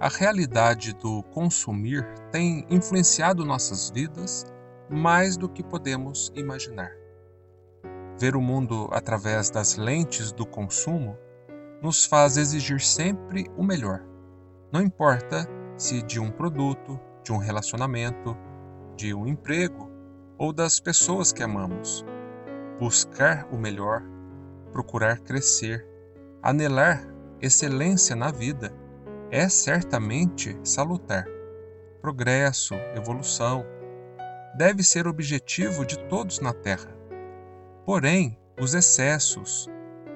A realidade do consumir tem influenciado nossas vidas mais do que podemos imaginar. Ver o mundo através das lentes do consumo nos faz exigir sempre o melhor, não importa se de um produto, de um relacionamento, de um emprego ou das pessoas que amamos. Buscar o melhor, procurar crescer, anelar excelência na vida é certamente salutar. Progresso, evolução, deve ser objetivo de todos na Terra. Porém, os excessos,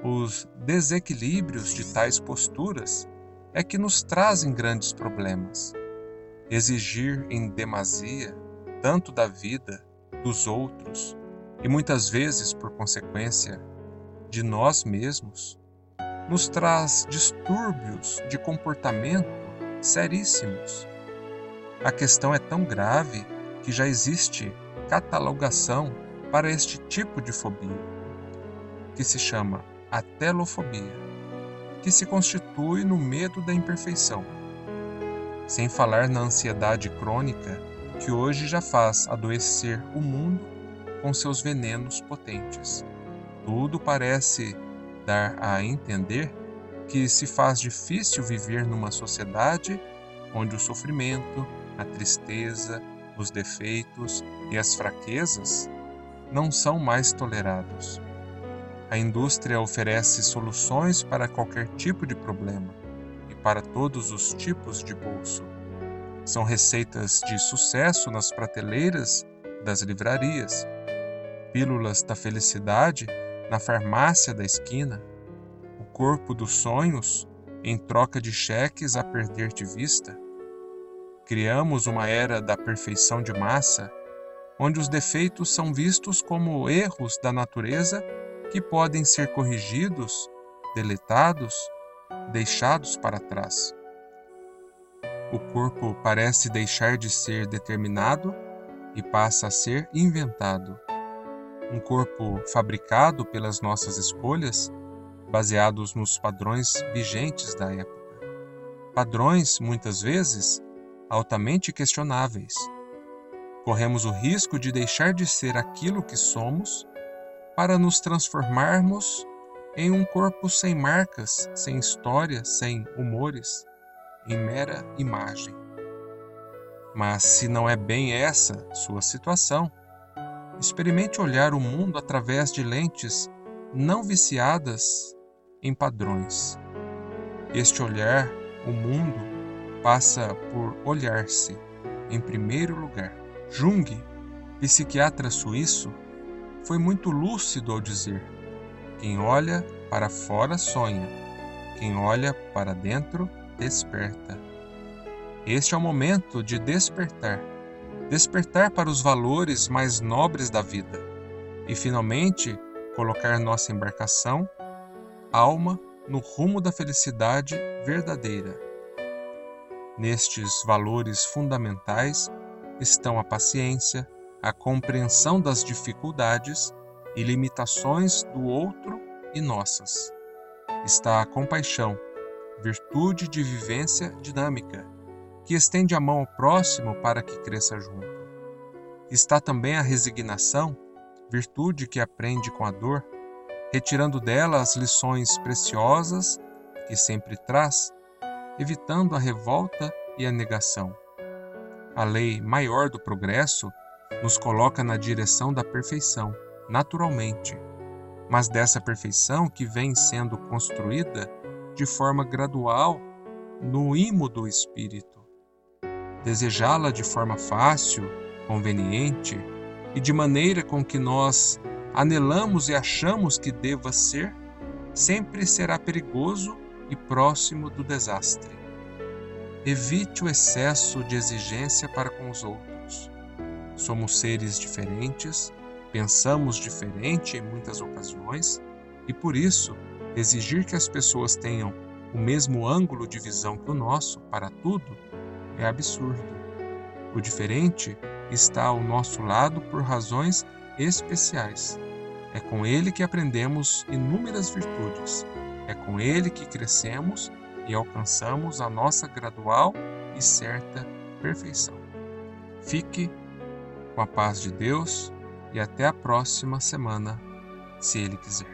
os desequilíbrios de tais posturas é que nos trazem grandes problemas. Exigir em demasia tanto da vida, dos outros e muitas vezes, por consequência, de nós mesmos, nos traz distúrbios de comportamento seríssimos. A questão é tão grave que já existe catalogação para este tipo de fobia, que se chama atelofobia, que se constitui no medo da imperfeição. Sem falar na ansiedade crônica que hoje já faz adoecer o mundo com seus venenos potentes. Tudo parece dar a entender que se faz difícil viver numa sociedade onde o sofrimento, a tristeza, os defeitos e as fraquezas não são mais tolerados. A indústria oferece soluções para qualquer tipo de problema e para todos os tipos de bolso. São receitas de sucesso nas prateleiras das livrarias, pílulas da felicidade na farmácia da esquina, o corpo dos sonhos em troca de cheques a perder de vista. Criamos uma era da perfeição de massa, onde os defeitos são vistos como erros da natureza que podem ser corrigidos, deletados, deixados para trás o corpo parece deixar de ser determinado e passa a ser inventado. Um corpo fabricado pelas nossas escolhas, baseados nos padrões vigentes da época. Padrões, muitas vezes, altamente questionáveis. Corremos o risco de deixar de ser aquilo que somos para nos transformarmos em um corpo sem marcas, sem história, sem humores em mera imagem. Mas se não é bem essa sua situação, experimente olhar o mundo através de lentes não viciadas em padrões. Este olhar, o mundo, passa por olhar-se em primeiro lugar. Jung, psiquiatra suíço, foi muito lúcido ao dizer: quem olha para fora sonha, quem olha para dentro desperta. Este é o momento de despertar despertar para os valores mais nobres da vida e, finalmente, colocar nossa embarcação, alma, no rumo da felicidade verdadeira. Nestes valores fundamentais estão a paciência, a compreensão das dificuldades e limitações do outro e nossas. Está a compaixão virtude de vivência dinâmica, que estende a mão ao próximo para que cresça junto. Está também a resignação, virtude que aprende com a dor, retirando dela as lições preciosas que sempre traz, evitando a revolta e a negação. A lei maior do progresso nos coloca na direção da perfeição, naturalmente, mas dessa perfeição que vem sendo construída de forma gradual no imo do espírito. Desejá-la de forma fácil, conveniente e de maneira com que nós anelamos e achamos que deva ser, sempre será perigoso e próximo do desastre. Evite o excesso de exigência para com os outros. Somos seres diferentes, pensamos diferente em muitas ocasiões e por isso Exigir que as pessoas tenham o mesmo ângulo de visão que o nosso para tudo é absurdo. O diferente está ao nosso lado por razões especiais. É com ele que aprendemos inúmeras virtudes. É com ele que crescemos e alcançamos a nossa gradual e certa perfeição. Fique com a paz de Deus e até a próxima semana, se Ele quiser.